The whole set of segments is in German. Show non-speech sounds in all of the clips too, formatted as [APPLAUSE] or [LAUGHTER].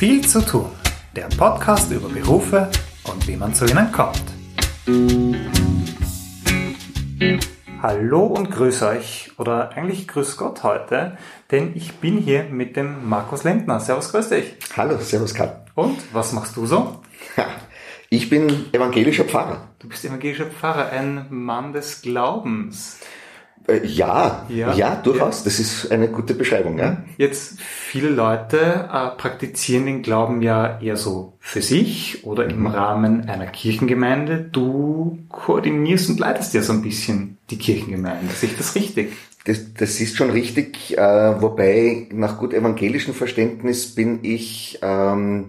Viel zu tun. Der Podcast über Berufe und wie man zu ihnen kommt. Hallo und grüß euch oder eigentlich grüß Gott heute, denn ich bin hier mit dem Markus Lindner. Servus, grüß dich. Hallo, servus Karl. Und was machst du so? Ich bin evangelischer Pfarrer. Du bist evangelischer Pfarrer, ein Mann des Glaubens. Äh, ja, ja, ja, durchaus. Ja. Das ist eine gute Beschreibung. Ja. Jetzt viele Leute äh, praktizieren den Glauben ja eher so für sich oder im mhm. Rahmen einer Kirchengemeinde. Du koordinierst und leitest ja so ein bisschen die Kirchengemeinde. Sehe ich das richtig? Das, das ist schon richtig, äh, wobei nach gut evangelischem Verständnis bin ich ähm,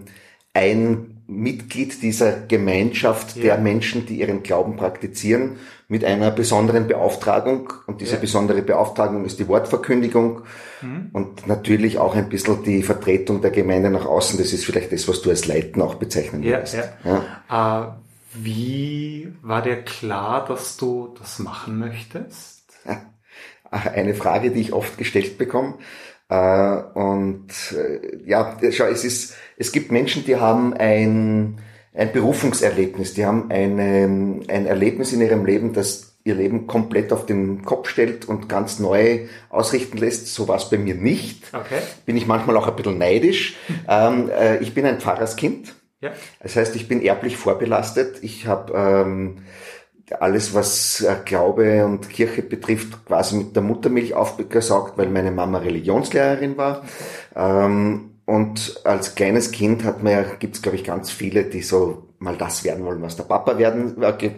ein Mitglied dieser Gemeinschaft ja. der Menschen, die ihren Glauben praktizieren, mit einer besonderen Beauftragung. Und diese ja. besondere Beauftragung ist die Wortverkündigung mhm. und natürlich auch ein bisschen die Vertretung der Gemeinde nach außen. Das ist vielleicht das, was du als Leiten auch bezeichnen ja, würdest. Ja. Ja. Äh, wie war dir klar, dass du das machen möchtest? Eine Frage, die ich oft gestellt bekomme. Äh, und äh, ja, schau, es ist, es gibt Menschen, die haben ein, ein Berufungserlebnis, die haben eine, ein Erlebnis in ihrem Leben, das ihr Leben komplett auf den Kopf stellt und ganz neu ausrichten lässt. So war es bei mir nicht. Okay. Bin ich manchmal auch ein bisschen neidisch. [LAUGHS] ähm, äh, ich bin ein Pfarrerskind. Ja. Das heißt, ich bin erblich vorbelastet. Ich habe ähm, alles, was äh, Glaube und Kirche betrifft, quasi mit der Muttermilch aufgesaugt, weil meine Mama Religionslehrerin war. Ähm, und als kleines Kind hat man ja, gibt es glaube ich ganz viele, die so mal das werden wollen, was der Papa werden äh,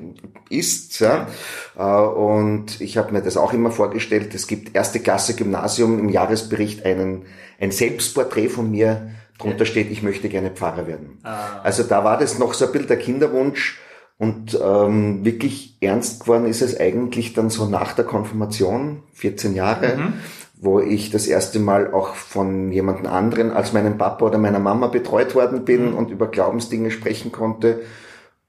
ist. Ja. Äh, und ich habe mir das auch immer vorgestellt. Es gibt erste Klasse Gymnasium im Jahresbericht einen, ein Selbstporträt von mir. Drunter steht, ich möchte gerne Pfarrer werden. Ah. Also da war das noch so ein bisschen der Kinderwunsch. Und ähm, wirklich ernst geworden ist es eigentlich dann so nach der Konfirmation, 14 Jahre, mhm. Wo ich das erste Mal auch von jemand anderen als meinem Papa oder meiner Mama betreut worden bin mhm. und über Glaubensdinge sprechen konnte.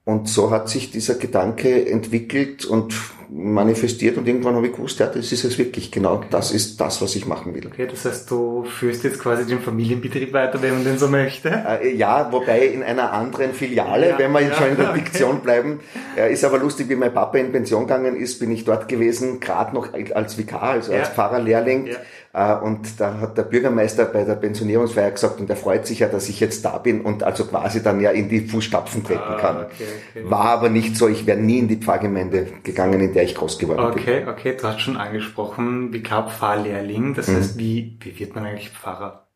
Und so hat sich dieser Gedanke entwickelt und manifestiert und irgendwann habe ich gewusst, ja, das ist es wirklich, genau, okay. das ist das, was ich machen will. Okay, das heißt, du führst jetzt quasi den Familienbetrieb weiter, wenn man den so möchte? Äh, ja, wobei in einer anderen Filiale, ja, wenn wir ja, schon in der okay. Diktion [LAUGHS] bleiben. Äh, ist aber lustig, wie mein Papa in Pension gegangen ist, bin ich dort gewesen, gerade noch als Vikar, also ja. als Pfarrerlehrling. Äh, und da hat der Bürgermeister bei der Pensionierungsfeier gesagt, und er freut sich ja, dass ich jetzt da bin und also quasi dann ja in die Fußstapfen treten ah, kann. Okay. War aber nicht so, ich wäre nie in die Pfarrgemeinde gegangen, in der ich groß geworden okay, bin. Okay, okay, du hast schon angesprochen, Vikar-Pfarrlehrling, das mhm. heißt, wie, wie wird man eigentlich Pfarrer?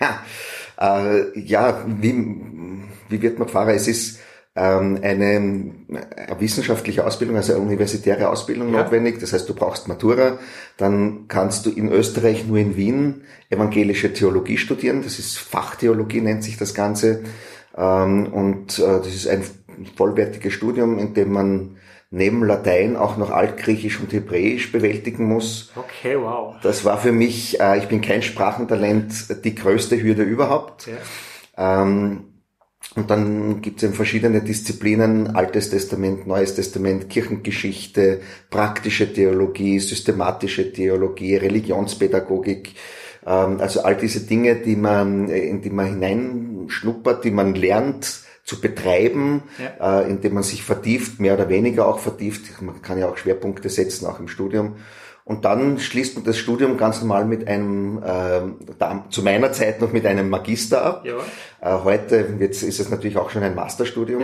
Ja, äh, ja wie, wie wird man Pfarrer? Es ist ähm, eine, eine wissenschaftliche Ausbildung, also eine universitäre Ausbildung ja. notwendig. Das heißt, du brauchst Matura. Dann kannst du in Österreich nur in Wien evangelische Theologie studieren. Das ist Fachtheologie, nennt sich das Ganze. Ähm, und äh, das ist ein vollwertiges Studium, in dem man neben Latein auch noch Altgriechisch und Hebräisch bewältigen muss. Okay, wow. Das war für mich, äh, ich bin kein Sprachentalent, die größte Hürde überhaupt. Ja. Ähm, und dann gibt es eben verschiedene Disziplinen, Altes Testament, Neues Testament, Kirchengeschichte, praktische Theologie, systematische Theologie, Religionspädagogik, ähm, also all diese Dinge, die man, in die man hineinschnuppert, die man lernt zu betreiben, ja. Äh, indem man sich vertieft, mehr oder weniger auch vertieft. Man kann ja auch Schwerpunkte setzen, auch im Studium. Und dann schließt man das Studium ganz normal mit einem, äh, zu meiner Zeit noch mit einem Magister ab. Ja. Äh, heute jetzt ist es natürlich auch schon ein Masterstudium.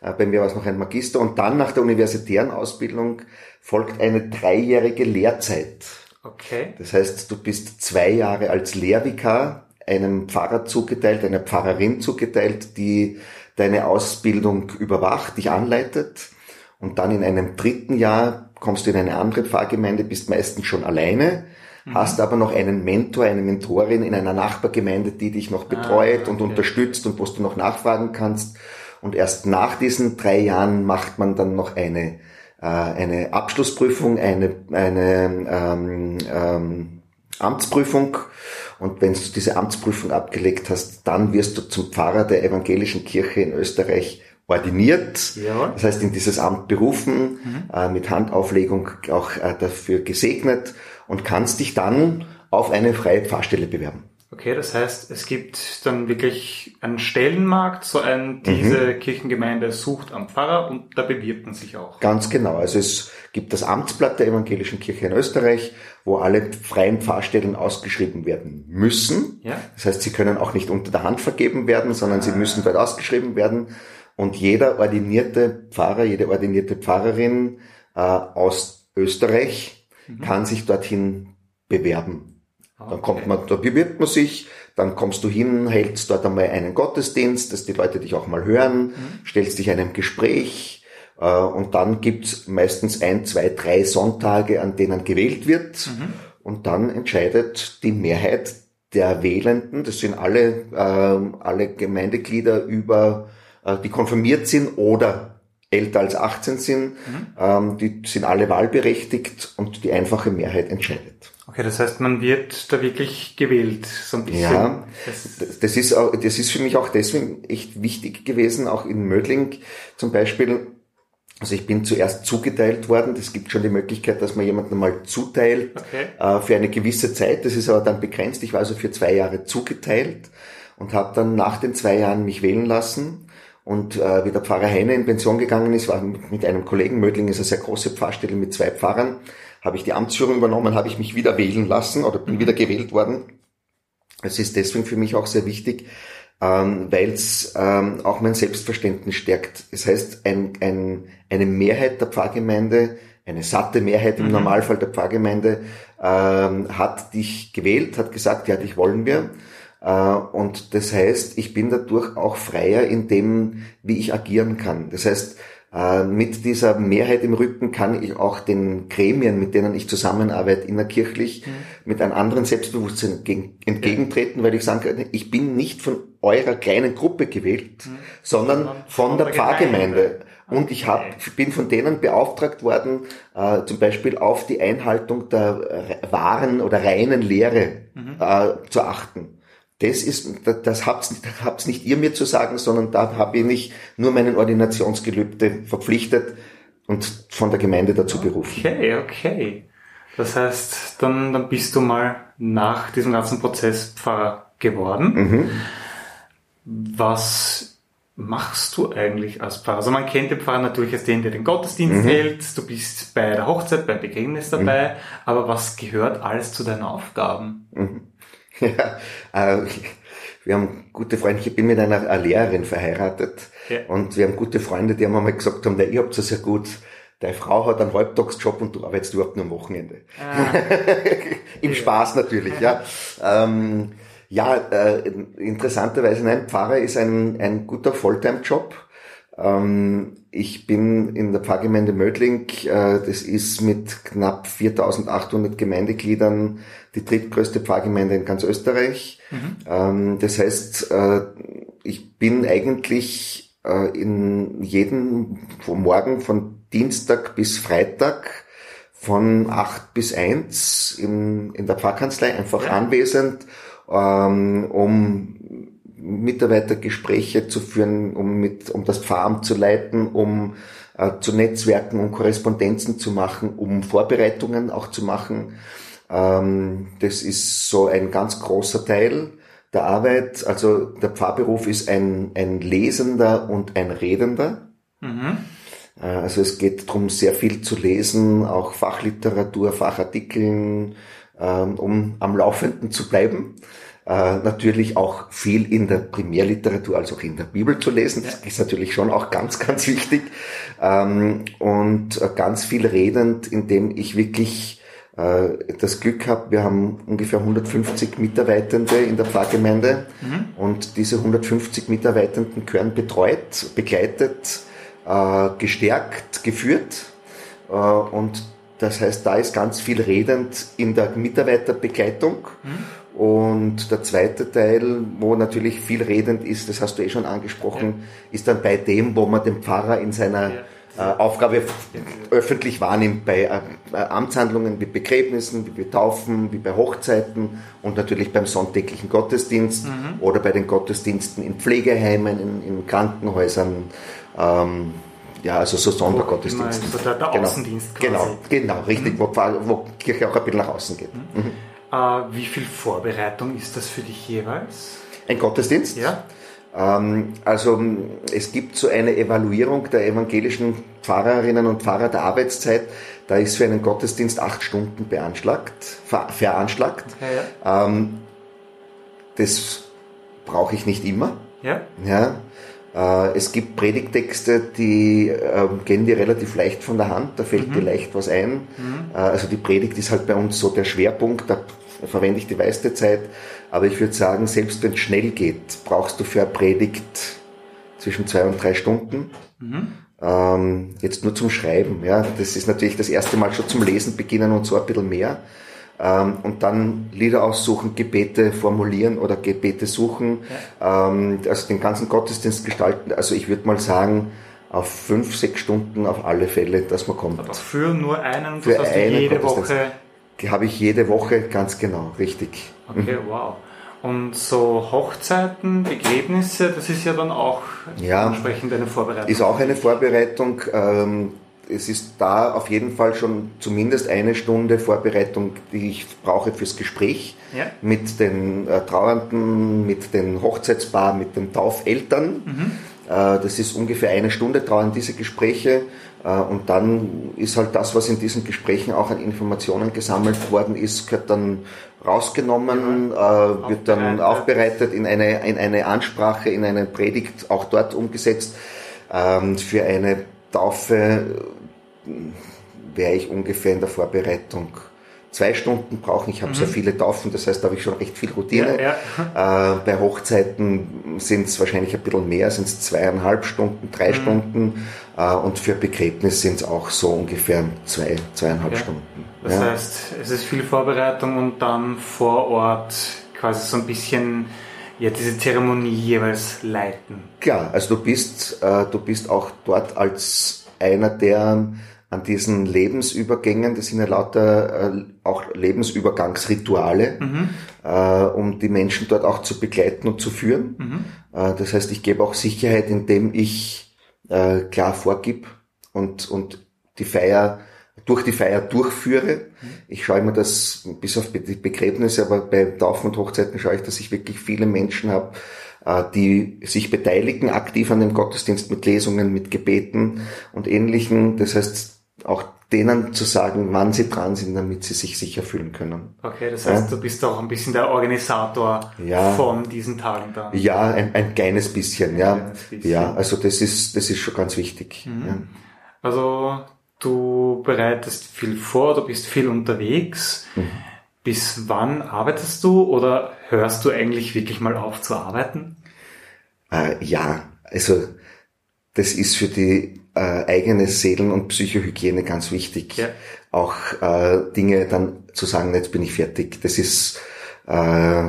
Ja. Äh, bei mir war es noch ein Magister. Und dann nach der universitären Ausbildung folgt eine dreijährige Lehrzeit. Okay. Das heißt, du bist zwei Jahre als Lehrvikar einem Pfarrer zugeteilt, einer Pfarrerin zugeteilt, die deine Ausbildung überwacht, dich anleitet. Und dann in einem dritten Jahr kommst du in eine andere Pfarrgemeinde, bist meistens schon alleine, mhm. hast aber noch einen Mentor, eine Mentorin in einer Nachbargemeinde, die dich noch betreut ah, okay. und unterstützt und wo du noch nachfragen kannst. Und erst nach diesen drei Jahren macht man dann noch eine, äh, eine Abschlussprüfung, eine, eine ähm, ähm, Amtsprüfung. Und wenn du diese Amtsprüfung abgelegt hast, dann wirst du zum Pfarrer der evangelischen Kirche in Österreich ordiniert, ja. das heißt in dieses Amt berufen, mhm. äh, mit Handauflegung auch äh, dafür gesegnet und kannst dich dann auf eine freie Pfarrstelle bewerben. Okay, das heißt, es gibt dann wirklich einen Stellenmarkt, so ein, diese mhm. Kirchengemeinde sucht am Pfarrer und da bewirbt man sich auch. Ganz genau. Also es gibt das Amtsblatt der Evangelischen Kirche in Österreich, wo alle freien Pfarrstellen ausgeschrieben werden müssen. Ja. Das heißt, sie können auch nicht unter der Hand vergeben werden, sondern ah. sie müssen dort ausgeschrieben werden. Und jeder ordinierte Pfarrer, jede ordinierte Pfarrerin äh, aus Österreich mhm. kann sich dorthin bewerben. Okay. Dann kommt man, da bewirbt man sich, dann kommst du hin, hältst dort einmal einen Gottesdienst, dass die Leute dich auch mal hören, mhm. stellst dich einem Gespräch und dann gibt's meistens ein, zwei, drei Sonntage, an denen gewählt wird mhm. und dann entscheidet die Mehrheit der Wählenden, das sind alle, äh, alle Gemeindeglieder über, äh, die konfirmiert sind oder älter als 18 sind, mhm. ähm, die sind alle wahlberechtigt und die einfache Mehrheit entscheidet. Okay, das heißt, man wird da wirklich gewählt, so ein bisschen. Ja, das, das ist, auch, das ist für mich auch deswegen echt wichtig gewesen, auch in Mödling zum Beispiel. Also ich bin zuerst zugeteilt worden. Es gibt schon die Möglichkeit, dass man jemanden mal zuteilt okay. äh, für eine gewisse Zeit. Das ist aber dann begrenzt. Ich war also für zwei Jahre zugeteilt und habe dann nach den zwei Jahren mich wählen lassen. Und äh, wie der Pfarrer Heine in Pension gegangen ist, war mit einem Kollegen, Mödling ist eine sehr große Pfarrstelle mit zwei Pfarrern, habe ich die Amtsführung übernommen, habe ich mich wieder wählen lassen oder bin wieder gewählt worden. Es ist deswegen für mich auch sehr wichtig, ähm, weil es ähm, auch mein Selbstverständnis stärkt. Das heißt, ein, ein, eine Mehrheit der Pfarrgemeinde, eine satte Mehrheit im mhm. Normalfall der Pfarrgemeinde, ähm, hat dich gewählt, hat gesagt, ja, dich wollen wir. Äh, und das heißt, ich bin dadurch auch freier in dem, wie ich agieren kann. Das heißt, mit dieser Mehrheit im Rücken kann ich auch den Gremien, mit denen ich zusammenarbeite, innerkirchlich, mhm. mit einem anderen Selbstbewusstsein entgegentreten, weil ich sagen kann, ich bin nicht von eurer kleinen Gruppe gewählt, mhm. sondern von, der, der Pfarrgemeinde. Und ich hab, bin von denen beauftragt worden, äh, zum Beispiel auf die Einhaltung der wahren oder reinen Lehre mhm. äh, zu achten das ist, das habt's, habt's nicht ihr mir zu sagen, sondern da habe ich nur meinen Ordinationsgelübde verpflichtet und von der Gemeinde dazu berufen. Okay, okay. Das heißt, dann, dann bist du mal nach diesem ganzen Prozess Pfarrer geworden. Mhm. Was machst du eigentlich als Pfarrer? Also man kennt den Pfarrer natürlich als den, der den Gottesdienst mhm. hält. Du bist bei der Hochzeit, beim Begräbnis dabei. Mhm. Aber was gehört alles zu deinen Aufgaben? [LAUGHS] Ja, äh, wir haben gute Freunde, ich bin mit einer Lehrerin verheiratet ja. und wir haben gute Freunde, die haben einmal gesagt haben, ihr habt es ja gut, deine Frau hat einen Halbtagsjob und du arbeitest überhaupt nur am Wochenende. Ah. [LAUGHS] Im ja. Spaß natürlich, ja. Ähm, ja, äh, interessanterweise, nein, Pfarrer ist ein, ein guter Volltime-Job. Ähm, ich bin in der Pfarrgemeinde Mödling, äh, das ist mit knapp 4800 Gemeindegliedern die drittgrößte Pfarrgemeinde in ganz Österreich. Mhm. Ähm, das heißt, äh, ich bin eigentlich äh, in jedem vom Morgen von Dienstag bis Freitag von acht bis eins in, in der Pfarrkanzlei einfach ja. anwesend, ähm, um Mitarbeitergespräche zu führen, um mit, um das Pfarramt zu leiten, um äh, zu Netzwerken, um Korrespondenzen zu machen, um Vorbereitungen auch zu machen. Ähm, das ist so ein ganz großer Teil der Arbeit. Also der Pfarrberuf ist ein, ein Lesender und ein Redender. Mhm. Äh, also es geht darum, sehr viel zu lesen, auch Fachliteratur, Fachartikeln, ähm, um am Laufenden zu bleiben. Äh, natürlich auch viel in der Primärliteratur, also auch in der Bibel zu lesen. Das ist natürlich schon auch ganz, [LAUGHS] ganz wichtig. Ähm, und äh, ganz viel redend, indem ich wirklich äh, das Glück habe, wir haben ungefähr 150 Mitarbeitende in der Pfarrgemeinde mhm. und diese 150 Mitarbeitenden gehören betreut, begleitet, äh, gestärkt, geführt und das heißt, da ist ganz viel redend in der Mitarbeiterbegleitung. Mhm. Und der zweite Teil, wo natürlich viel redend ist, das hast du eh schon angesprochen, ja. ist dann bei dem, wo man den Pfarrer in seiner ja. äh, Aufgabe öffentlich wahrnimmt, bei äh, Amtshandlungen wie Begräbnissen, wie bei Taufen, wie bei Hochzeiten und natürlich beim sonntäglichen Gottesdienst mhm. oder bei den Gottesdiensten in Pflegeheimen, in, in Krankenhäusern. Ähm, ja, also so Sondergottesdienst. Also der, der genau. Außendienst quasi. Genau, genau, richtig, mhm. wo, wo Kirche auch ein bisschen nach außen geht. Mhm. Mhm. wie viel Vorbereitung ist das für dich jeweils? Ein Gottesdienst? Ja. Ähm, also es gibt so eine Evaluierung der evangelischen Pfarrerinnen und Pfarrer der Arbeitszeit. Da ist für einen Gottesdienst acht Stunden beanschlagt, veranschlagt. Okay, ja. ähm, das brauche ich nicht immer. Ja. ja. Äh, es gibt Predigtexte, die äh, gehen dir relativ leicht von der Hand, da fällt mhm. dir leicht was ein. Mhm. Äh, also die Predigt ist halt bei uns so der Schwerpunkt, da verwende ich die meiste Zeit. Aber ich würde sagen, selbst wenn es schnell geht, brauchst du für eine Predigt zwischen zwei und drei Stunden. Mhm. Ähm, jetzt nur zum Schreiben. Ja, das ist natürlich das erste Mal schon zum Lesen beginnen und so ein bisschen mehr. Ähm, und dann Lieder aussuchen, Gebete formulieren oder Gebete suchen, ja. ähm, also den ganzen Gottesdienst gestalten. Also ich würde mal sagen, auf fünf, sechs Stunden auf alle Fälle, dass man kommt. Aber für nur einen, für das heißt einen jede Woche habe ich jede Woche, ganz genau, richtig. Okay, mhm. wow. Und so Hochzeiten, Begräbnisse, das ist ja dann auch ja, entsprechend eine Vorbereitung. Ist auch eine Vorbereitung. Ähm, es ist da auf jeden Fall schon zumindest eine Stunde Vorbereitung, die ich brauche fürs Gespräch ja. mit den äh, Trauernden, mit den Hochzeitspaar, mit den Taufeltern. Mhm. Äh, das ist ungefähr eine Stunde dauern diese Gespräche. Äh, und dann ist halt das, was in diesen Gesprächen auch an Informationen gesammelt worden ist, gehört dann rausgenommen, ja, äh, wird dann aufbereitet in eine, in eine Ansprache, in eine Predigt auch dort umgesetzt. Ähm, für eine Taufe wäre ich ungefähr in der Vorbereitung zwei Stunden brauchen. Ich habe mhm. sehr viele Taufen, das heißt, da habe ich schon recht viel Routine. Ja, ja. Äh, bei Hochzeiten sind es wahrscheinlich ein bisschen mehr, sind es zweieinhalb Stunden, drei mhm. Stunden. Äh, und für Begräbnis sind es auch so ungefähr zwei, zweieinhalb ja. Stunden. Das heißt, es ist viel Vorbereitung und dann vor Ort quasi so ein bisschen ja, diese Zeremonie jeweils leiten. Klar, also du bist, äh, du bist auch dort als einer, der an diesen Lebensübergängen, das sind ja lauter äh, auch Lebensübergangsrituale, mhm. äh, um die Menschen dort auch zu begleiten und zu führen. Mhm. Äh, das heißt, ich gebe auch Sicherheit, indem ich äh, klar vorgib und, und die Feier durch die Feier durchführe. Mhm. Ich schaue immer, dass bis auf die Begräbnisse, aber bei Taufen und Hochzeiten schaue ich, dass ich wirklich viele Menschen habe, äh, die sich beteiligen aktiv an dem Gottesdienst mit Lesungen, mit Gebeten und ähnlichen. Das heißt, auch denen zu sagen, wann sie dran sind, damit sie sich sicher fühlen können. Okay, das heißt, ja? du bist auch ein bisschen der Organisator ja. von diesen Tagen dann. Ja, ein, ein kleines bisschen, ein ja. Kleines bisschen. Ja, also das ist, das ist schon ganz wichtig. Mhm. Ja. Also du bereitest viel vor, du bist viel unterwegs. Mhm. Bis wann arbeitest du oder hörst du eigentlich wirklich mal auf zu arbeiten? Äh, ja, also das ist für die äh, eigene Seelen- und Psychohygiene ganz wichtig. Ja. Auch äh, Dinge dann zu sagen, jetzt bin ich fertig. Das ist, äh,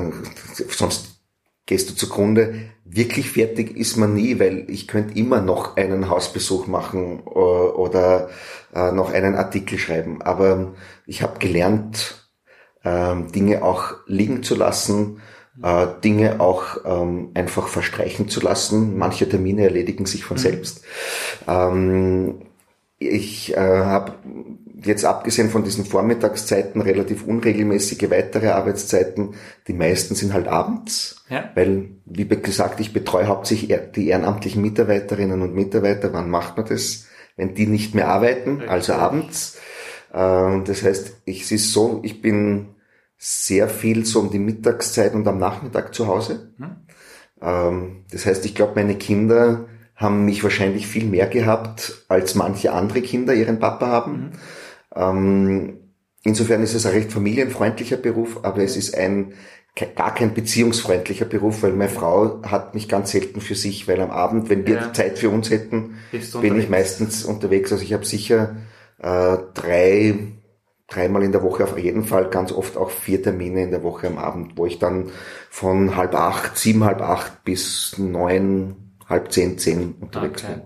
sonst gehst du zugrunde. Wirklich fertig ist man nie, weil ich könnte immer noch einen Hausbesuch machen äh, oder äh, noch einen Artikel schreiben. Aber ich habe gelernt, äh, Dinge auch liegen zu lassen, äh, Dinge auch ähm, einfach verstreichen zu lassen. Manche Termine erledigen sich von mhm. selbst. Ähm, ich äh, habe jetzt abgesehen von diesen Vormittagszeiten relativ unregelmäßige weitere Arbeitszeiten. Die meisten sind halt abends, ja. weil, wie gesagt, ich betreue hauptsächlich die ehrenamtlichen Mitarbeiterinnen und Mitarbeiter. Wann macht man das? Wenn die nicht mehr arbeiten, also abends. Äh, das heißt, ich ist so, ich bin sehr viel so um die Mittagszeit und am Nachmittag zu Hause. Mhm. das heißt, ich glaube, meine Kinder haben mich wahrscheinlich viel mehr gehabt, als manche andere Kinder ihren Papa haben. Mhm. insofern ist es ein recht familienfreundlicher Beruf, aber es ist ein gar kein beziehungsfreundlicher Beruf, weil meine Frau hat mich ganz selten für sich, weil am Abend, wenn wir ja. Zeit für uns hätten, bin ich meistens unterwegs. Also ich habe sicher äh, drei dreimal in der Woche auf jeden Fall, ganz oft auch vier Termine in der Woche am Abend, wo ich dann von halb acht, sieben, halb acht bis neun, halb zehn, zehn unterwegs okay. bin.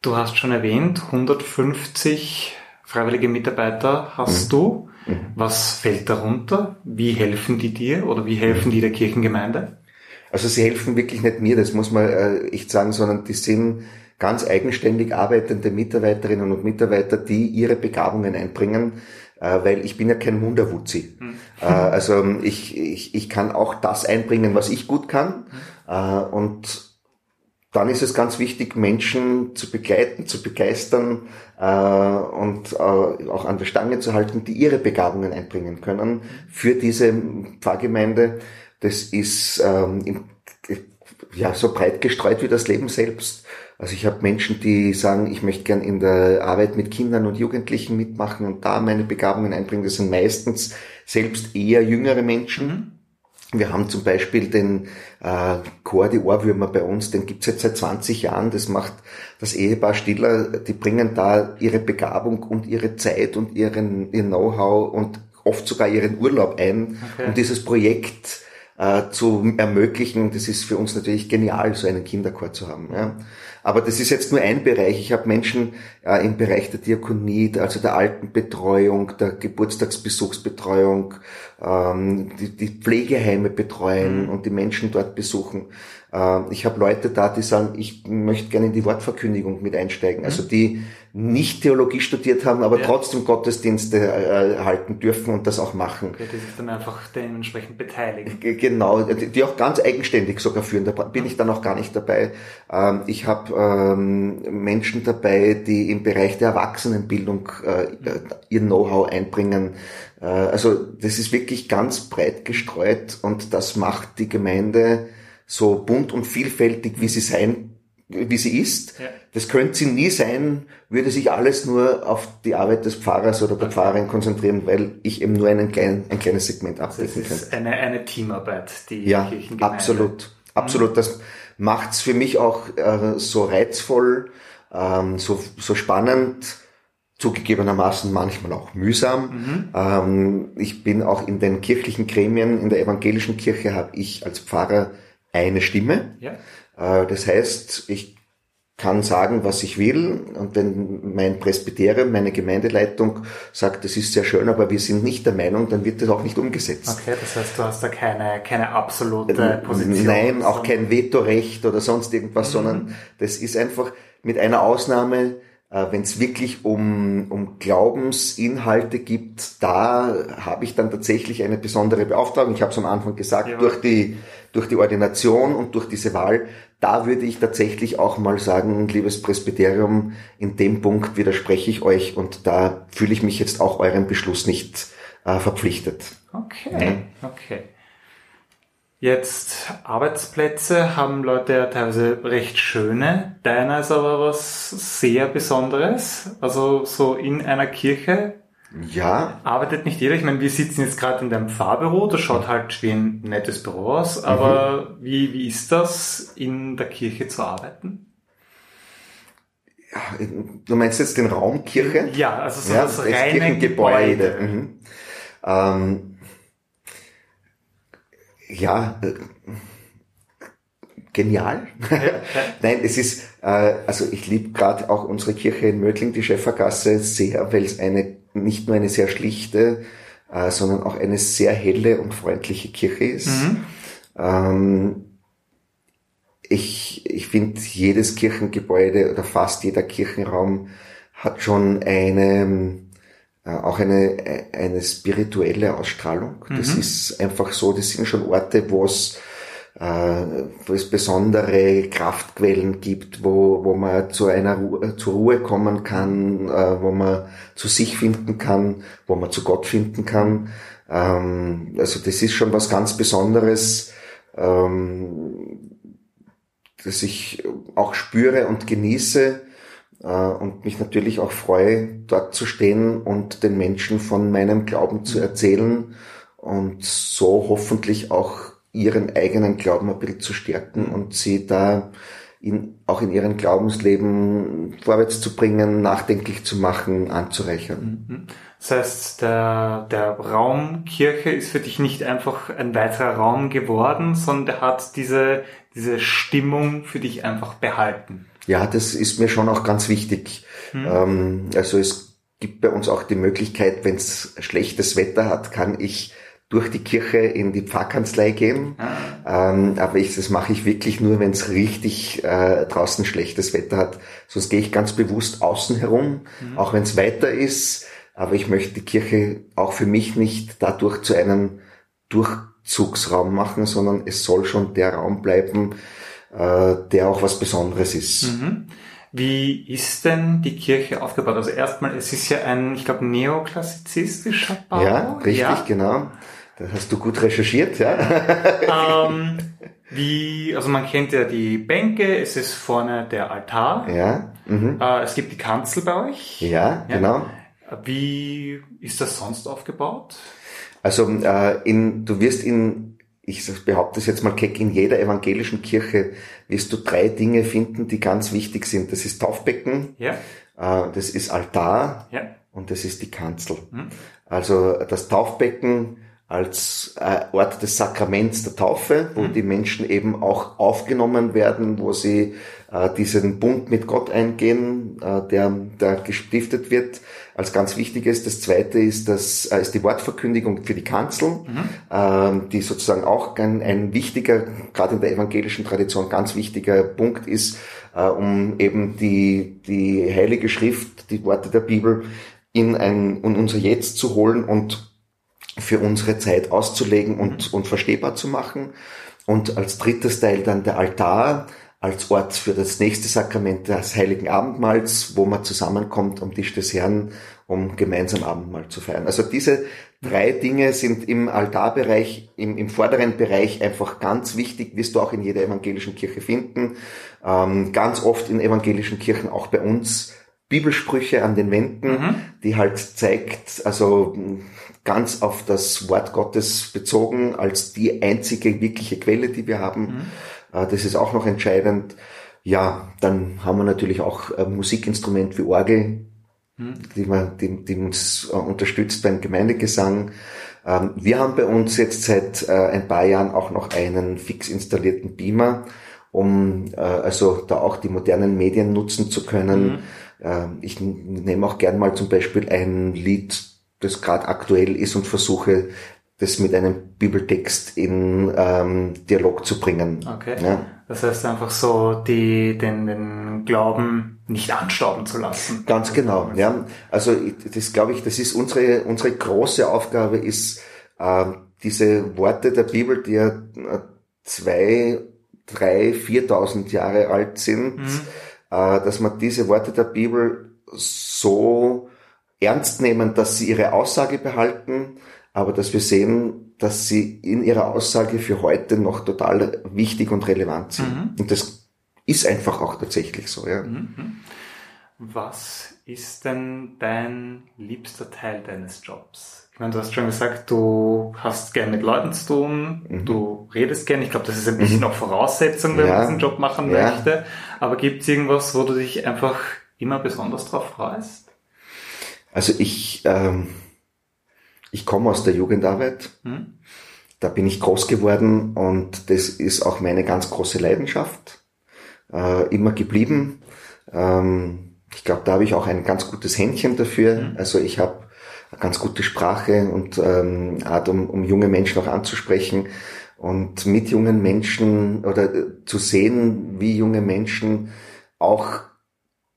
Du hast schon erwähnt, 150 freiwillige Mitarbeiter hast mhm. du. Mhm. Was fällt darunter? Wie helfen die dir oder wie helfen die der Kirchengemeinde? Also sie helfen wirklich nicht mir, das muss man äh, echt sagen, sondern die sind ganz eigenständig arbeitende Mitarbeiterinnen und Mitarbeiter, die ihre Begabungen einbringen. äh, weil ich bin ja kein Wunderwutzi. Mhm. Äh, also ich, ich, ich kann auch das einbringen, was ich gut kann. Mhm. Äh, und dann ist es ganz wichtig, Menschen zu begleiten, zu begeistern und auch an der Stange zu halten, die ihre Begabungen einbringen können für diese Pfarrgemeinde. Das ist ähm, ja so breit gestreut wie das Leben selbst. Also ich habe Menschen, die sagen, ich möchte gern in der Arbeit mit Kindern und Jugendlichen mitmachen und da meine Begabungen einbringen. Das sind meistens selbst eher jüngere Menschen. Mhm wir haben zum Beispiel den äh, Chor Die Ohrwürmer bei uns, den gibt's jetzt seit 20 Jahren. Das macht das Ehepaar Stiller, die bringen da ihre Begabung und ihre Zeit und ihren, ihr Know-how und oft sogar ihren Urlaub ein, okay. um dieses Projekt äh, zu ermöglichen. Das ist für uns natürlich genial, so einen Kinderchor zu haben. Ja. Aber das ist jetzt nur ein Bereich. Ich habe Menschen äh, im Bereich der Diakonie, also der Altenbetreuung, der Geburtstagsbesuchsbetreuung, ähm, die, die Pflegeheime betreuen mhm. und die Menschen dort besuchen. Äh, ich habe Leute da, die sagen, ich möchte gerne in die Wortverkündigung mit einsteigen. Also mhm. die nicht Theologie studiert haben, aber ja. trotzdem Gottesdienste äh, halten dürfen und das auch machen. Okay, die sich dann einfach dementsprechend beteiligen. Genau, die auch ganz eigenständig sogar führen. Da bin ich dann auch gar nicht dabei. Ähm, ich habe ähm, Menschen dabei, die im Bereich der Erwachsenenbildung äh, ihr Know-how einbringen. Äh, also das ist wirklich ganz breit gestreut und das macht die Gemeinde so bunt und vielfältig, wie sie sein, wie sie ist. Ja. Das könnte sie nie sein, würde sich alles nur auf die Arbeit des Pfarrers oder der Pfarrerin konzentrieren, weil ich eben nur einen kleinen, ein kleines Segment abdecken kann. Das ist eine, eine Teamarbeit, die ja, Kirchengemeinde. Absolut, absolut. Das macht's für mich auch äh, so reizvoll, ähm, so, so spannend, zugegebenermaßen manchmal auch mühsam. Mhm. Ähm, ich bin auch in den kirchlichen Gremien, in der evangelischen Kirche habe ich als Pfarrer eine Stimme. Ja. Äh, das heißt, ich kann sagen, was ich will. Und wenn mein Presbyterium, meine Gemeindeleitung sagt, das ist sehr schön, aber wir sind nicht der Meinung, dann wird das auch nicht umgesetzt. Okay, das heißt, du hast da keine, keine absolute Position. Nein, auch kein Vetorecht oder sonst irgendwas, mhm. sondern das ist einfach mit einer Ausnahme, äh, wenn es wirklich um, um Glaubensinhalte gibt, da habe ich dann tatsächlich eine besondere Beauftragung. Ich habe es am Anfang gesagt, ja. durch, die, durch die Ordination und durch diese Wahl, da würde ich tatsächlich auch mal sagen, liebes Presbyterium, in dem Punkt widerspreche ich euch und da fühle ich mich jetzt auch eurem Beschluss nicht äh, verpflichtet. Okay, ja. okay. Jetzt Arbeitsplätze haben Leute ja teilweise recht schöne. Deiner ist aber was sehr Besonderes. Also so in einer Kirche. Ja. Arbeitet nicht jeder. Ich meine, wir sitzen jetzt gerade in deinem Fahrbüro. Das schaut halt wie ein nettes Büro aus. Aber mhm. wie, wie ist das, in der Kirche zu arbeiten? Ja, du meinst jetzt den Raum Kirche? Ja, also so ja, das reine Gebäude. Gebäude. Mhm. Ähm, ja, äh, genial. [LAUGHS] Nein, es ist, äh, also ich liebe gerade auch unsere Kirche in Mödling, die Schäfergasse, sehr, weil es eine nicht nur eine sehr schlichte, äh, sondern auch eine sehr helle und freundliche Kirche ist. Mhm. Ähm, ich ich finde, jedes Kirchengebäude oder fast jeder Kirchenraum hat schon eine äh, auch eine, eine spirituelle Ausstrahlung. Das mhm. ist einfach so, das sind schon Orte, wo es äh, wo es besondere Kraftquellen gibt, wo, wo man zu einer Ruhe, zur Ruhe kommen kann, äh, wo man zu sich finden kann, wo man zu Gott finden kann. Ähm, also das ist schon was ganz Besonderes, ähm, das ich auch spüre und genieße äh, und mich natürlich auch freue, dort zu stehen und den Menschen von meinem Glauben zu erzählen und so hoffentlich auch ihren eigenen Glauben ein bisschen zu stärken und sie da in, auch in ihrem Glaubensleben vorwärts zu bringen, nachdenklich zu machen, anzureichern. Mhm. Das heißt, der, der Raum Kirche ist für dich nicht einfach ein weiterer Raum geworden, sondern der hat diese, diese Stimmung für dich einfach behalten. Ja, das ist mir schon auch ganz wichtig. Ähm, also es gibt bei uns auch die Möglichkeit, wenn es schlechtes Wetter hat, kann ich durch die Kirche in die Pfarrkanzlei gehen. Ah. Ähm, aber ich, das mache ich wirklich nur, wenn es richtig äh, draußen schlechtes Wetter hat. Sonst gehe ich ganz bewusst außen herum, mhm. auch wenn es weiter ist. aber ich möchte die Kirche auch für mich nicht dadurch zu einem Durchzugsraum machen, sondern es soll schon der Raum bleiben, äh, der auch was Besonderes ist. Mhm. Wie ist denn die Kirche aufgebaut? Also erstmal, es ist ja ein, ich glaube, neoklassizistischer Bau. Ja, richtig, ja. genau. Da hast du gut recherchiert, ja. Ähm, wie, also man kennt ja die Bänke, es ist vorne der Altar. Ja. Mhm. Äh, es gibt die Kanzel bei euch. Ja, ja, genau. Wie ist das sonst aufgebaut? Also äh, in, du wirst in, ich behaupte es jetzt mal keck, in jeder evangelischen Kirche wirst du drei Dinge finden, die ganz wichtig sind. Das ist Taufbecken, ja. äh, das ist Altar ja. und das ist die Kanzel. Mhm. Also das Taufbecken als äh, Ort des Sakraments der Taufe, wo mhm. die Menschen eben auch aufgenommen werden, wo sie äh, diesen Bund mit Gott eingehen, äh, der, der gestiftet wird, als ganz wichtiges. Das zweite ist, das, äh, ist die Wortverkündigung für die Kanzel, mhm. äh, die sozusagen auch ein, ein wichtiger, gerade in der evangelischen Tradition, ganz wichtiger Punkt ist, äh, um eben die, die Heilige Schrift, die Worte der Bibel in, ein, in unser Jetzt zu holen und für unsere Zeit auszulegen und, und verstehbar zu machen. Und als drittes Teil dann der Altar als Ort für das nächste Sakrament des Heiligen Abendmahls, wo man zusammenkommt am Tisch des Herrn, um gemeinsam Abendmahl zu feiern. Also diese drei Dinge sind im Altarbereich, im, im vorderen Bereich einfach ganz wichtig, wirst du auch in jeder evangelischen Kirche finden. Ähm, ganz oft in evangelischen Kirchen, auch bei uns, Bibelsprüche an den Wänden, mhm. die halt zeigt, also ganz auf das Wort Gottes bezogen, als die einzige wirkliche Quelle, die wir haben. Mhm. Äh, das ist auch noch entscheidend. Ja, dann haben wir natürlich auch ein Musikinstrument wie Orgel, mhm. die, man, die, die uns äh, unterstützt beim Gemeindegesang. Ähm, wir haben bei uns jetzt seit äh, ein paar Jahren auch noch einen fix installierten Beamer, um also da auch die modernen Medien nutzen zu können. Mhm. Ähm, ich nehme auch gern mal zum Beispiel ein Lied das gerade aktuell ist und versuche, das mit einem Bibeltext in ähm, Dialog zu bringen. Okay. Ja. Das heißt einfach so, die, den, den Glauben nicht anstauben zu lassen. Ganz genau, ja. Also das glaube ich, das ist unsere, unsere große Aufgabe ist, äh, diese Worte der Bibel, die ja äh, zwei, drei, viertausend Jahre alt sind, mhm. äh, dass man diese Worte der Bibel so ernst nehmen, dass sie ihre Aussage behalten, aber dass wir sehen, dass sie in ihrer Aussage für heute noch total wichtig und relevant sind. Mhm. Und das ist einfach auch tatsächlich so. Ja. Mhm. Was ist denn dein liebster Teil deines Jobs? Ich meine, du hast schon gesagt, du hast gern mit Leuten zu tun, mhm. du redest gern. Ich glaube, das ist ein bisschen mhm. auch Voraussetzung, wenn ja. man diesen Job machen ja. möchte. Aber gibt es irgendwas, wo du dich einfach immer besonders drauf freust? Also ich, ähm, ich komme aus der Jugendarbeit. Hm? Da bin ich groß geworden und das ist auch meine ganz große Leidenschaft. Äh, immer geblieben. Ähm, ich glaube, da habe ich auch ein ganz gutes Händchen dafür. Hm. Also ich habe eine ganz gute Sprache und ähm, Art, um, um junge Menschen auch anzusprechen und mit jungen Menschen oder äh, zu sehen, wie junge Menschen auch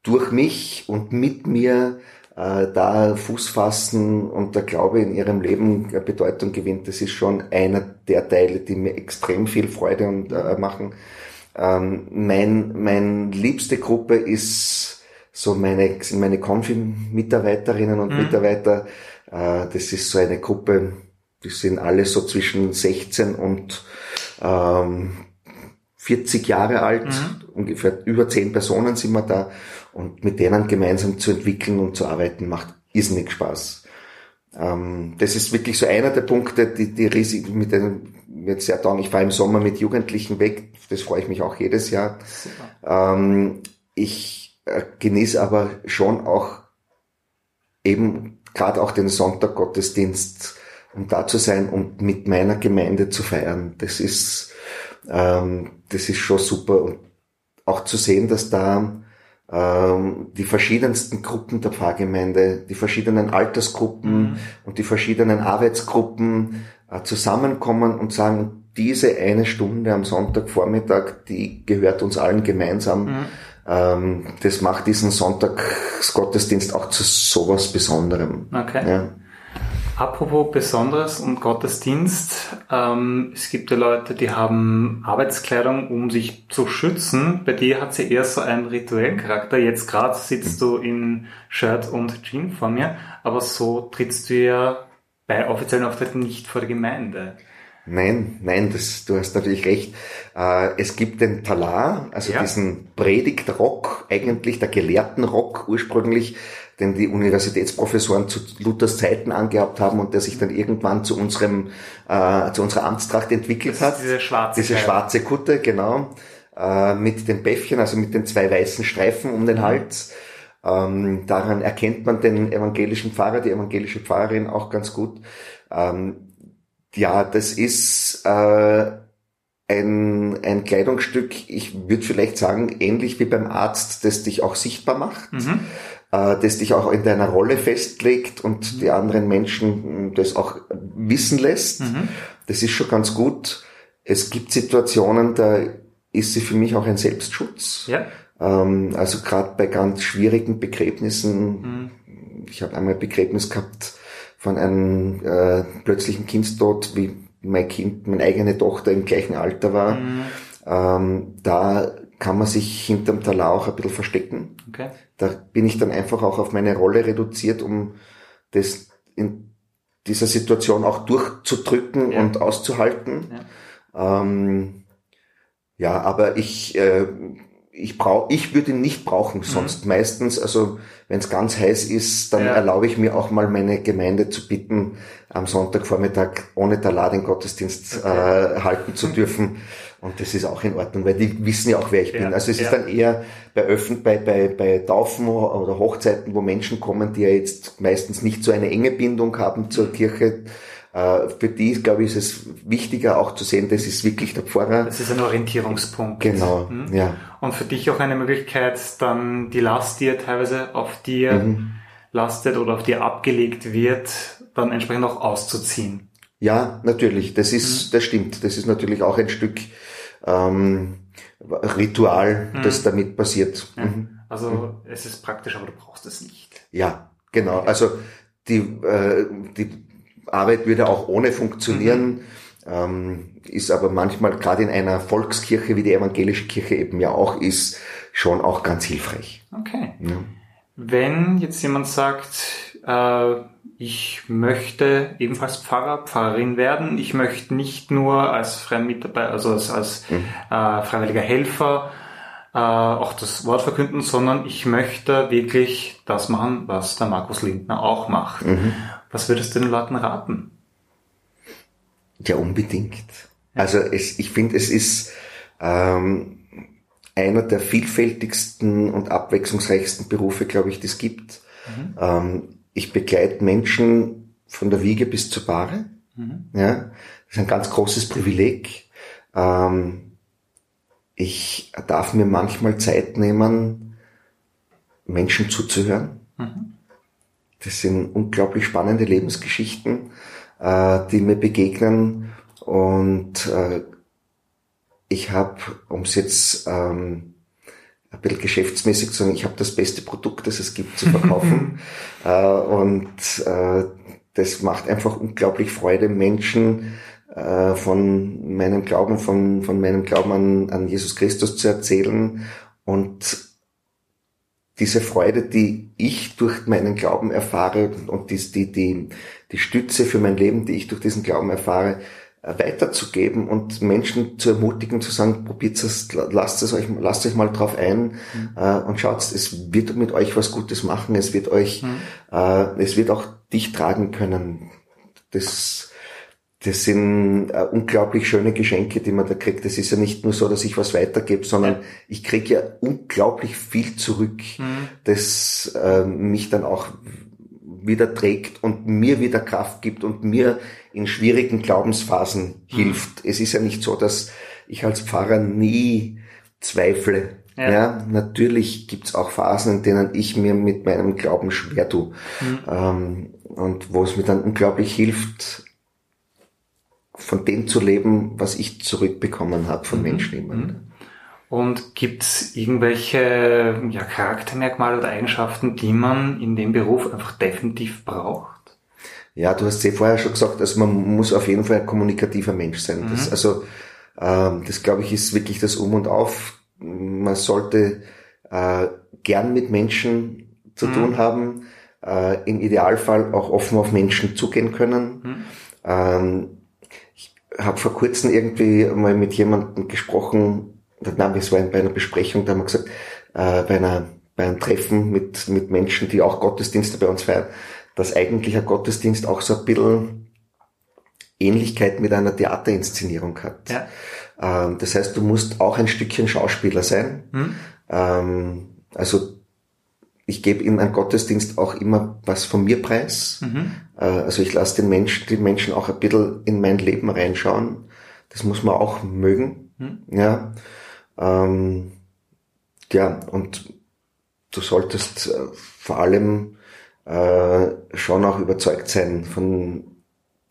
durch mich und mit mir da Fuß fassen und der Glaube in ihrem Leben Bedeutung gewinnt, das ist schon einer der Teile, die mir extrem viel Freude und, äh, machen. Ähm, mein, mein liebste Gruppe ist so meine, sind meine Confi-Mitarbeiterinnen und mhm. Mitarbeiter. Äh, das ist so eine Gruppe, die sind alle so zwischen 16 und ähm, 40 Jahre alt, mhm. ungefähr über 10 Personen sind wir da und mit denen gemeinsam zu entwickeln und zu arbeiten macht irrsinnig Spaß. Ähm, das ist wirklich so einer der Punkte, die, die Risiken, mit denen jetzt sehr tun. Ich fahre im Sommer mit Jugendlichen weg, das freue ich mich auch jedes Jahr. Ähm, ich äh, genieße aber schon auch eben gerade auch den Sonntaggottesdienst, um da zu sein und mit meiner Gemeinde zu feiern. Das ist, ähm, das ist schon super und auch zu sehen, dass da die verschiedensten Gruppen der Pfarrgemeinde, die verschiedenen Altersgruppen mhm. und die verschiedenen Arbeitsgruppen äh, zusammenkommen und sagen, diese eine Stunde am Sonntagvormittag, die gehört uns allen gemeinsam. Mhm. ähm, das macht diesen Sonntagsgottesdienst auch zu sowas Besonderem. Okay. Ja. Apropos Besonderes und Gottesdienst, ähm, es gibt ja Leute, die haben Arbeitskleidung, um sich zu schützen. Bei dir hat sie eher so einen rituellen Charakter. Jetzt gerade sitzt du in Shirt und Jeans vor mir, aber so trittst du ja bei offiziellen Auftritten nicht vor der Gemeinde. Nein, nein, das, du hast natürlich recht. Äh, es gibt den Talar, also ja. diesen Predigtrock, eigentlich der Gelehrtenrock ursprünglich, den die Universitätsprofessoren zu Luthers Zeiten angehabt haben und der sich dann irgendwann zu unserem, äh, zu unserer Amtstracht entwickelt das hat. Diese schwarze, diese schwarze Kutte, genau, äh, mit den Bäffchen, also mit den zwei weißen Streifen um den mhm. Hals. Ähm, daran erkennt man den evangelischen Pfarrer, die evangelische Pfarrerin auch ganz gut. Ähm, ja, das ist äh, ein, ein Kleidungsstück, ich würde vielleicht sagen, ähnlich wie beim Arzt, das dich auch sichtbar macht, mhm. Äh, das dich auch in deiner Rolle festlegt und mhm. die anderen Menschen das auch wissen lässt. Mhm. Das ist schon ganz gut. Es gibt Situationen, da ist sie für mich auch ein Selbstschutz. Ja. Ähm, also gerade bei ganz schwierigen Begräbnissen. Mhm. Ich habe einmal ein Begräbnis gehabt, von einem äh, plötzlichen Kindstod, wie mein Kind, meine eigene Tochter im gleichen Alter war, mhm. ähm, da kann man sich hinterm Talar auch ein bisschen verstecken. Okay. Da bin ich dann einfach auch auf meine Rolle reduziert, um das in dieser Situation auch durchzudrücken ja. und auszuhalten. Ja, ähm, ja aber ich äh, ich brauche, ich würde ihn nicht brauchen, sonst mhm. meistens, also wenn es ganz heiß ist, dann ja. erlaube ich mir auch mal meine Gemeinde zu bitten, am Sonntagvormittag ohne Talar den Gottesdienst okay. äh, halten zu dürfen. Und das ist auch in Ordnung, weil die wissen ja auch, wer ich ja. bin. Also es ja. ist dann eher bei Öffn bei, bei, bei Taufen oder Hochzeiten, wo Menschen kommen, die ja jetzt meistens nicht so eine enge Bindung haben zur. Kirche, äh, für die, glaube ich, ist es wichtiger auch zu sehen, das ist wirklich der Pfarrer. Das ist ein Orientierungspunkt. Genau, mhm. ja. Und für dich auch eine Möglichkeit, dann die Last, die ja teilweise auf dir mhm. lastet oder auf dir abgelegt wird, dann entsprechend auch auszuziehen. Ja, natürlich. Das ist, mhm. das stimmt. Das ist natürlich auch ein Stück ähm, Ritual, mhm. das damit passiert. Ja. Mhm. Also mhm. es ist praktisch, aber du brauchst es nicht. Ja, genau. Also die, äh, die Arbeit würde auch ohne funktionieren, mhm. ähm, ist aber manchmal gerade in einer Volkskirche, wie die evangelische Kirche eben ja auch ist, schon auch ganz hilfreich. Okay. Ja. Wenn jetzt jemand sagt, äh, ich möchte ebenfalls Pfarrer, Pfarrerin werden, ich möchte nicht nur als Mitarbeiter, also als, als mhm. äh, freiwilliger Helfer äh, auch das Wort verkünden, sondern ich möchte wirklich das machen, was der Markus Lindner auch macht. Mhm. Was würdest du den Leuten raten? Ja, unbedingt. Also es, ich finde, es ist ähm, einer der vielfältigsten und abwechslungsreichsten Berufe, glaube ich, die es gibt. Mhm. Ähm, ich begleite Menschen von der Wiege bis zur Bahre. Mhm. Ja, das ist ein ganz großes Privileg. Ähm, ich darf mir manchmal Zeit nehmen, Menschen zuzuhören. Mhm. Das sind unglaublich spannende Lebensgeschichten, äh, die mir begegnen. Und äh, ich habe, um es jetzt ähm, ein bisschen geschäftsmäßig zu sagen, ich habe das beste Produkt, das es gibt, zu verkaufen. [LAUGHS] äh, und äh, das macht einfach unglaublich Freude, Menschen äh, von meinem Glauben, von, von meinem Glauben an, an Jesus Christus zu erzählen und diese Freude, die ich durch meinen Glauben erfahre und die, die, die, die Stütze für mein Leben, die ich durch diesen Glauben erfahre, weiterzugeben und Menschen zu ermutigen, zu sagen, probiert es, lasst es euch, lasst euch mal drauf ein mhm. äh, und schaut, es wird mit euch was Gutes machen, es wird euch, mhm. äh, es wird auch dich tragen können. Das das sind äh, unglaublich schöne Geschenke, die man da kriegt. Es ist ja nicht nur so, dass ich was weitergebe, sondern ja. ich kriege ja unglaublich viel zurück, mhm. das äh, mich dann auch wieder trägt und mir wieder Kraft gibt und mir in schwierigen Glaubensphasen mhm. hilft. Es ist ja nicht so, dass ich als Pfarrer nie zweifle. Ja. ja natürlich gibt's auch Phasen, in denen ich mir mit meinem Glauben schwer tue. Mhm. Ähm, und wo es mir dann unglaublich hilft, von dem zu leben, was ich zurückbekommen habe von mhm. Menschen immer. Mhm. Und gibt es irgendwelche ja, Charaktermerkmale oder Eigenschaften, die man in dem Beruf einfach definitiv braucht? Ja, du hast es eh vorher schon gesagt, also man muss auf jeden Fall ein kommunikativer Mensch sein. Mhm. Das, also ähm, das glaube ich ist wirklich das Um und Auf. Man sollte äh, gern mit Menschen zu mhm. tun haben, äh, im Idealfall auch offen auf Menschen zugehen können. Mhm. Ähm, ich habe vor kurzem irgendwie mal mit jemandem gesprochen, Nein, es war bei einer Besprechung, da haben wir gesagt, äh, bei, einer, bei einem Treffen mit, mit Menschen, die auch Gottesdienste bei uns feiern, dass eigentlich ein Gottesdienst auch so ein bisschen Ähnlichkeit mit einer Theaterinszenierung hat. Ja. Ähm, das heißt, du musst auch ein Stückchen Schauspieler sein. Hm. Ähm, also ich gebe in einem Gottesdienst auch immer was von mir preis. Mhm. Äh, also ich lasse den Menschen, die Menschen auch ein bisschen in mein Leben reinschauen. Das muss man auch mögen. Mhm. Ja. Ähm, ja, und du solltest äh, vor allem äh, schon auch überzeugt sein von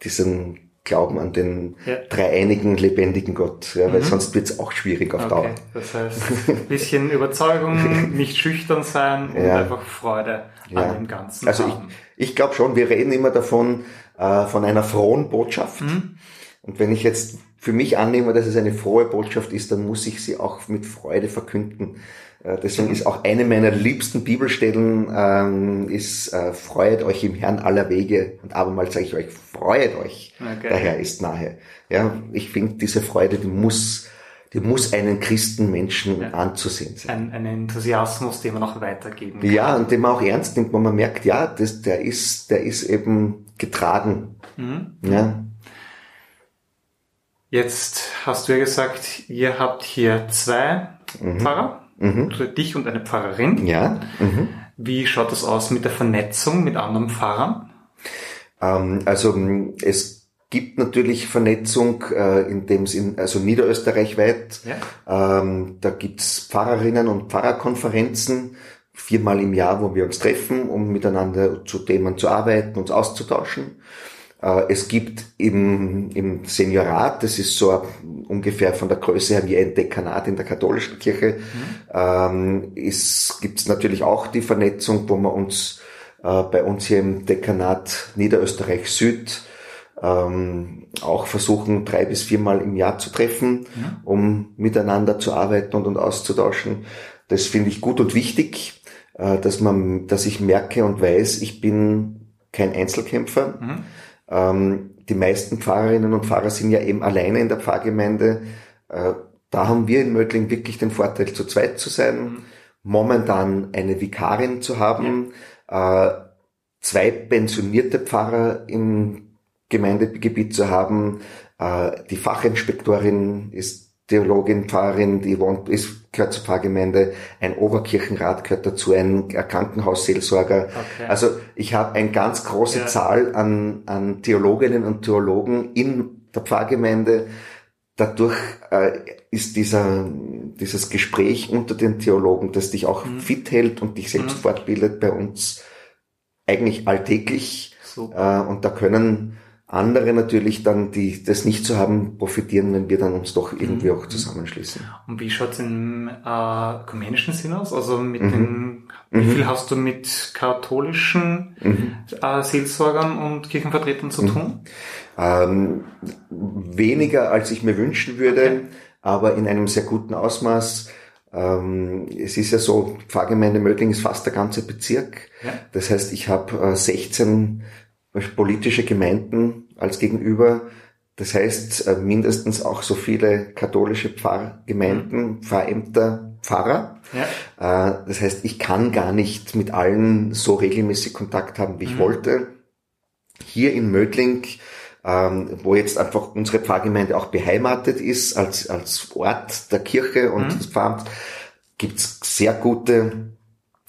diesem Glauben an den ja. dreieinigen, lebendigen Gott, ja, weil mhm. sonst wird es auch schwierig auf okay. Dauer. Das heißt, ein bisschen Überzeugung, [LAUGHS] nicht schüchtern sein und ja. einfach Freude an dem Ganzen also haben. ich, ich glaube schon, wir reden immer davon, äh, von einer frohen Botschaft. Mhm. Und wenn ich jetzt für mich annehme, dass es eine frohe Botschaft ist, dann muss ich sie auch mit Freude verkünden. Äh, deswegen ist auch eine meiner liebsten Bibelstellen ähm, ist äh, freut euch im Herrn aller Wege und abermals sage ich euch freut euch okay. der Herr ist nahe ja ich finde diese Freude die muss die muss einen Christenmenschen ja. anzusehen sein ein, ein Enthusiasmus den man auch weitergeben kann ja und den man auch ernst nimmt wo man merkt ja das der ist der ist eben getragen mhm. ja Jetzt hast du ja gesagt, ihr habt hier zwei mhm. Pfarrer, mhm. also dich und eine Pfarrerin. Ja. Mhm. Wie schaut das aus mit der Vernetzung mit anderen Pfarrern? Ähm, also es gibt natürlich Vernetzung äh, in dem Sinn, also niederösterreichweit. Ja. Ähm, da gibt's Pfarrerinnen und Pfarrerkonferenzen viermal im Jahr, wo wir uns treffen, um miteinander zu Themen zu arbeiten, uns auszutauschen. Äh, es gibt im, im Seniorat, das ist so ungefähr von der Größe her wie ein Dekanat in der katholischen Kirche, mhm. ähm, gibt es natürlich auch die Vernetzung, wo wir uns äh, bei uns hier im Dekanat Niederösterreich Süd ähm, auch versuchen, drei bis viermal im Jahr zu treffen, mhm. um miteinander zu arbeiten und, und auszutauschen. Das finde ich gut und wichtig, äh, dass man, dass ich merke und weiß, ich bin kein Einzelkämpfer. Mhm ähm, die meisten Pfarrerinnen und Pfarrer sind ja eben alleine in der Pfarrgemeinde. Äh, da haben wir in Mödling wirklich den Vorteil, zu zweit zu sein, mhm. momentan eine Vikarin zu haben, ja. äh, zwei pensionierte Pfarrer im Gemeindegebiet zu haben. Äh, die Fachinspektorin ist Theologin, Pfarrerin, die wohnt, ist, gehört zur Pfarrgemeinde, ein Oberkirchenrat gehört dazu, ein Krankenhausseelsorger. Okay. Also ich habe eine ganz große ja. Zahl an, an Theologinnen und Theologen in der Pfarrgemeinde. Dadurch äh, ist dieser, dieses Gespräch unter den Theologen, das dich auch mhm. fit hält und dich selbst mhm. fortbildet, bei uns eigentlich alltäglich. Äh, und da können andere natürlich dann, die das nicht so haben, profitieren, wenn wir dann uns doch irgendwie mhm. auch zusammenschließen. Und wie schaut's im äh, ökumenischen Sinn aus? Also mit mhm. den, wie mhm. viel hast du mit katholischen mhm. äh, Seelsorgern und Kirchenvertretern zu mhm. tun? Ähm, weniger als ich mir wünschen würde, okay. aber in einem sehr guten Ausmaß. Ähm, es ist ja so, Pfarrgemeinde Mödling ist fast der ganze Bezirk. Ja. Das heißt, ich habe äh, 16 politische Gemeinden als Gegenüber. Das heißt, äh, mindestens auch so viele katholische Pfarrgemeinden, mhm. Pfarrämter, Pfarrer. Ja. Äh, das heißt, ich kann gar nicht mit allen so regelmäßig Kontakt haben, wie ich mhm. wollte. Hier in Mödling, ähm, wo jetzt einfach unsere Pfarrgemeinde auch beheimatet ist als, als Ort der Kirche und mhm. des Pfarramts, gibt's sehr gute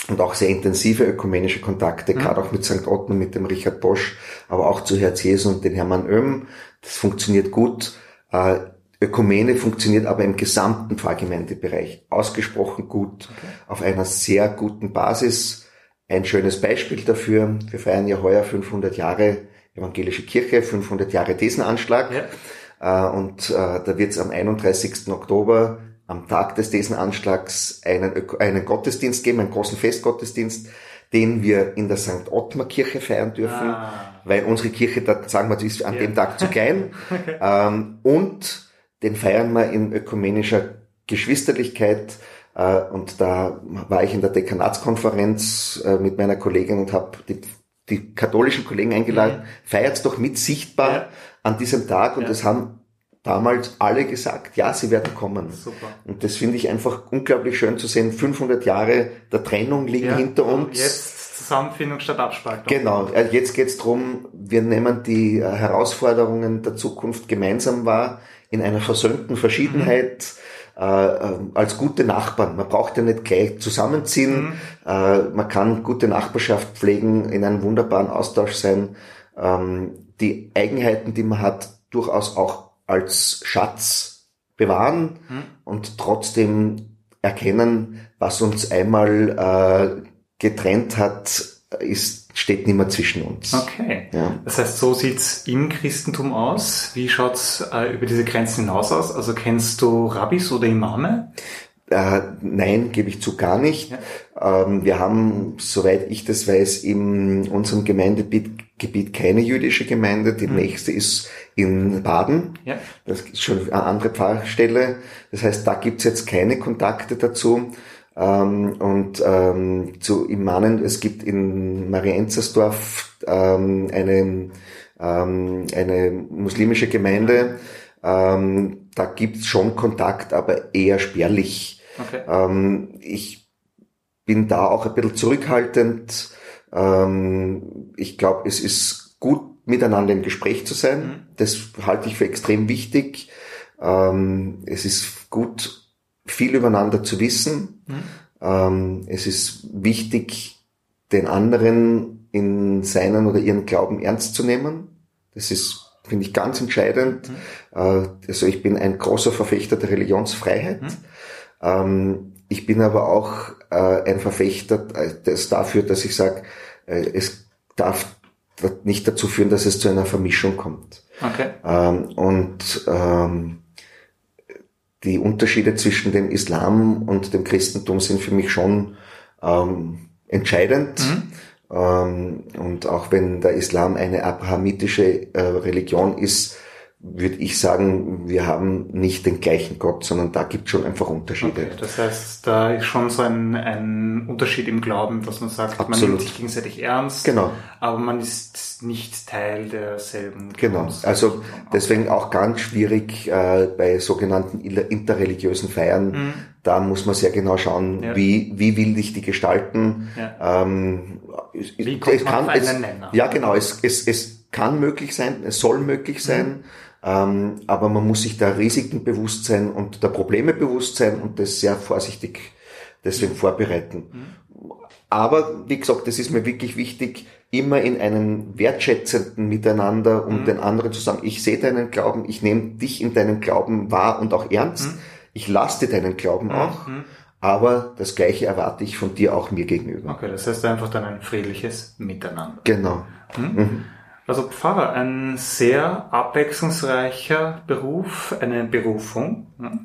und auch sehr intensive ökumenische Kontakte, mhm. gerade auch mit St. Otto, mit dem Richard Bosch, aber auch zu Herz Jesu und den Hermann Oehm. Das funktioniert gut. Äh, Ökumene funktioniert aber im gesamten Pfarrgemeindebereich ausgesprochen gut, okay. auf einer sehr guten Basis. Ein schönes Beispiel dafür, wir feiern ja heuer 500 Jahre Evangelische Kirche, 500 Jahre Thesenanschlag. Ja. Äh, und äh, da wird es am 31. Oktober am Tag des Desenanschlags einen, einen Gottesdienst geben, einen großen Festgottesdienst, den wir in der St. Ottmar Kirche feiern dürfen, ah. weil unsere Kirche, da sagen wir, ist an ja. dem Tag zu klein. [LAUGHS] okay. ähm, und den feiern wir in ökumenischer Geschwisterlichkeit. Äh, und da war ich in der Dekanatskonferenz äh, mit meiner Kollegin und habe die, die katholischen Kollegen eingeladen, mhm. feiert doch mit sichtbar ja. an diesem Tag. Und ja. das haben damals alle gesagt, ja, sie werden kommen. Super. Und das finde ich einfach unglaublich schön zu sehen. 500 Jahre der Trennung liegen ja, hinter uns. Jetzt Zusammenfindung statt Abspaltung. Genau, äh, jetzt geht es darum, wir nehmen die äh, Herausforderungen der Zukunft gemeinsam wahr, in einer versöhnten Verschiedenheit. Mhm. Äh, als gute Nachbarn. Man braucht ja nicht gleich zusammenziehen. Mhm. Äh, man kann gute Nachbarschaft pflegen, in einem wunderbaren Austausch sein. Ähm, die Eigenheiten, die man hat, durchaus auch als Schatz bewahren hm. und trotzdem erkennen, was uns einmal äh, getrennt hat, ist, steht nicht mehr zwischen uns. Okay. Ja. Das heißt, so sieht's im Christentum aus. Wie schaut's äh, über diese Grenzen hinaus aus? Also kennst du Rabbis oder Imame? Äh, nein, gebe ich zu gar nicht. Ja. Ähm, wir haben, soweit ich das weiß, in unserem Gemeindegebiet keine jüdische Gemeinde. Die mhm. nächste ist in Baden. Ja. Das ist schon eine andere Pfarrstelle. Das heißt, da gibt's jetzt keine Kontakte dazu. Ähm, und ähm, zu Immanen, es gibt in Marienzersdorf ähm, eine, ähm, eine muslimische Gemeinde. Ähm, da gibt's schon Kontakt, aber eher spärlich. Okay. Ähm, ich bin da auch ein bisschen zurückhaltend. Ähm, ich glaube, es ist gut, miteinander im Gespräch zu sein. Mhm. Das halte ich für extrem wichtig. Ähm, es ist gut, viel übereinander zu wissen. Mhm. Ähm, es ist wichtig, den anderen in seinen oder ihren Glauben ernst zu nehmen. Das ist, finde ich, ganz entscheidend. Mhm. Äh, also ich bin ein großer Verfechter der Religionsfreiheit. Mhm. Ähm, ich bin aber auch äh, ein Verfechter äh, des dafür, dass ich sage, äh, es darf nicht dazu führen, dass es zu einer Vermischung kommt. Okay. Ähm, und ähm, die Unterschiede zwischen dem Islam und dem Christentum sind für mich schon ähm, entscheidend. Mhm. Ähm, und auch wenn der Islam eine abrahamitische äh, Religion ist, würde ich sagen, wir haben nicht den gleichen Gott, sondern da gibt es schon einfach Unterschiede. Okay, das heißt, da ist schon so ein, ein Unterschied im Glauben, dass man sagt, Absolut. man nimmt sich gegenseitig ernst, genau. aber man ist nicht Teil derselben. Genau, also deswegen auch ganz schwierig äh, bei sogenannten interreligiösen Feiern. Mhm. Da muss man sehr genau schauen, ja. wie, wie will ich die gestalten. Ja. Ähm, wie kommt es kann, man es, Ja, genau, es, es, es kann möglich sein, es soll möglich sein. Mhm ähm, aber man muss sich der Risiken bewusst sein und der Probleme bewusst sein und das sehr vorsichtig deswegen vorbereiten. Mhm. Aber wie gesagt, das ist mir wirklich wichtig, immer in einem wertschätzenden Miteinander, um mhm. den anderen zu sagen, ich sehe deinen Glauben, ich nehme dich in deinem Glauben wahr und auch ernst. Mhm. Ich lasse dir deinen Glauben mhm. auch. Aber das Gleiche erwarte ich von dir auch mir gegenüber. Okay, das heißt einfach dann ein friedliches Miteinander. Genau. Also Pfarrer, ein sehr abwechslungsreicher Beruf, eine Berufung. Ne?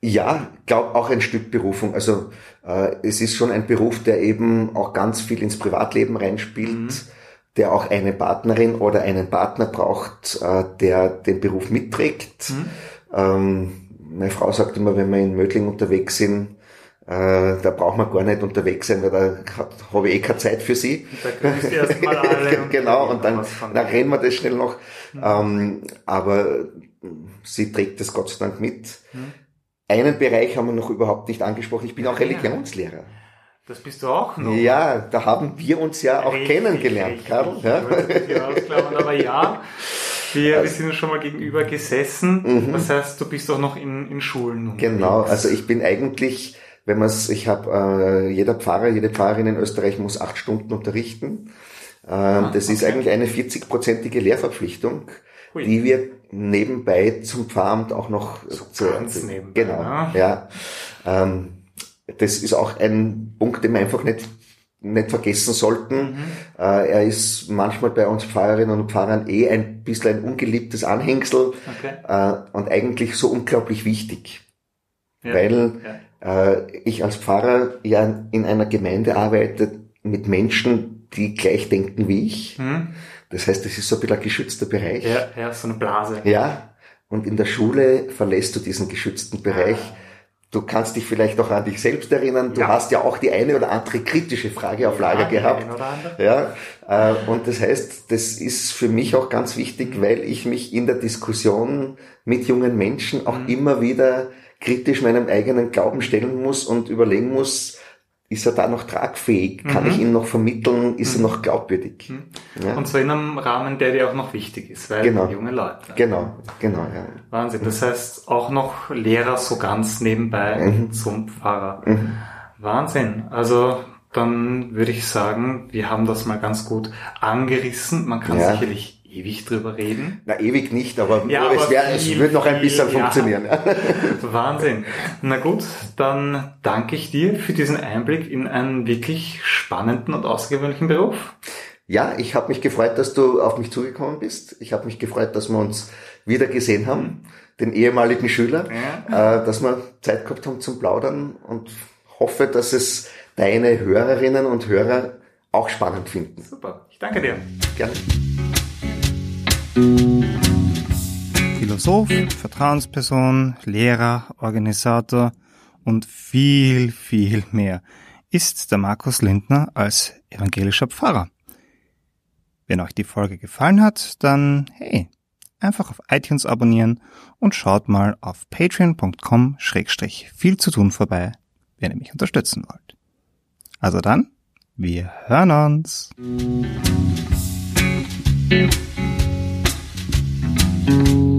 Ja, glaube auch ein Stück Berufung. Also äh, es ist schon ein Beruf, der eben auch ganz viel ins Privatleben reinspielt, mhm. der auch eine Partnerin oder einen Partner braucht, äh, der den Beruf mitträgt. Mhm. Ähm, meine Frau sagt immer, wenn wir in Mödling unterwegs sind, äh, da braucht man gar nicht unterwegs sein, weil da habe ich eh keine Zeit für sie. Da grüßt erst mal [LAUGHS] alle. genau, und dann, dann reden wir das schnell noch. Mhm. Ähm, aber sie trägt das Gott sei Dank mit. Mhm. Einen Bereich haben wir noch überhaupt nicht angesprochen. Ich bin auch Religionslehrer. Das bist du auch noch. Ja, da haben wir uns ja auch richtig, kennengelernt, richtig. Karl. Ja? aber ja, wir, also, wir sind schon mal gegenüber gesessen. Mhm. Das heißt, du bist auch noch in, in Schulen. Genau, also ich bin eigentlich wenn man es, ich habe, äh, jeder Pfarrer, jede Pfarrerin in Österreich muss acht Stunden unterrichten. Ähm, ah, das okay. ist eigentlich eine 40-prozentige Lehrverpflichtung, Hui. die wir nebenbei zum Pfarramt auch noch so zu, ganz nebenbei, genau, ja. ja ähm, das ist auch ein Punkt, den wir einfach nicht nicht vergessen sollten. Mhm. Äh, er ist manchmal bei uns Pfarrerinnen und Pfarrern eh ein bisschen ein ungeliebtes Anhängsel okay. äh, und eigentlich so unglaublich wichtig. ja. weil ja. Äh, ich als Pfarrer ja in einer Gemeinde arbeite mit Menschen, die gleich denken wie ich. Mhm. Das heißt, es ist so ein bisschen ein geschützter Bereich. Ja, ja, so eine Blase. Ja. Und in der Schule verlässt du diesen geschützten Bereich. Ah. Du kannst dich vielleicht auch an dich selbst erinnern. Du ja. hast ja auch die eine oder andere kritische Frage auf Lager ja, gehabt. Ja, äh, und das heißt, das ist für mich auch ganz wichtig, mhm. weil ich mich in der Diskussion mit jungen Menschen auch mhm. immer wieder kritisch meinem eigenen Glauben stellen muss und überlegen muss, ist er da noch tragfähig? Kann mhm. ich ihn noch vermitteln? Ist mhm. er noch glaubwürdig? Mhm. Ja. Und zwar in einem Rahmen, der dir auch noch wichtig ist, weil genau. junge Leute. Genau, genau, ja. Wahnsinn. Das heißt auch noch Lehrer so ganz nebenbei mhm. zum Pfarrer. Mhm. Wahnsinn. Also dann würde ich sagen, wir haben das mal ganz gut angerissen. Man kann ja. sicherlich ewig drüber reden. Na, ewig nicht, aber, ja, es, wär, es wird noch ein bisschen viel, funktionieren. Ja. [LAUGHS] [LAUGHS] Wahnsinn. Na gut, dann danke ich dir für diesen Einblick in einen wirklich spannenden und außergewöhnlichen Beruf. Ja, ich habe mich gefreut, dass du auf mich zugekommen bist. Ich habe mich gefreut, dass wir uns wieder gesehen haben, den ehemaligen Schüler, ja. äh, dass wir Zeit gehabt haben zum Plaudern und hoffe, dass es deine Hörerinnen und Hörer auch spannend finden. Super, ich danke dir. Gerne. Philosoph, Vertrauensperson, Lehrer, Organisator und viel, viel mehr ist der Markus Lindner als evangelischer Pfarrer. Wenn euch die Folge gefallen hat, dann hey, einfach auf iTunes abonnieren und schaut mal auf patreon.com schrägstrich viel zu tun vorbei, wenn ihr mich unterstützen wollt. Also dann, wir hören uns. Thank you.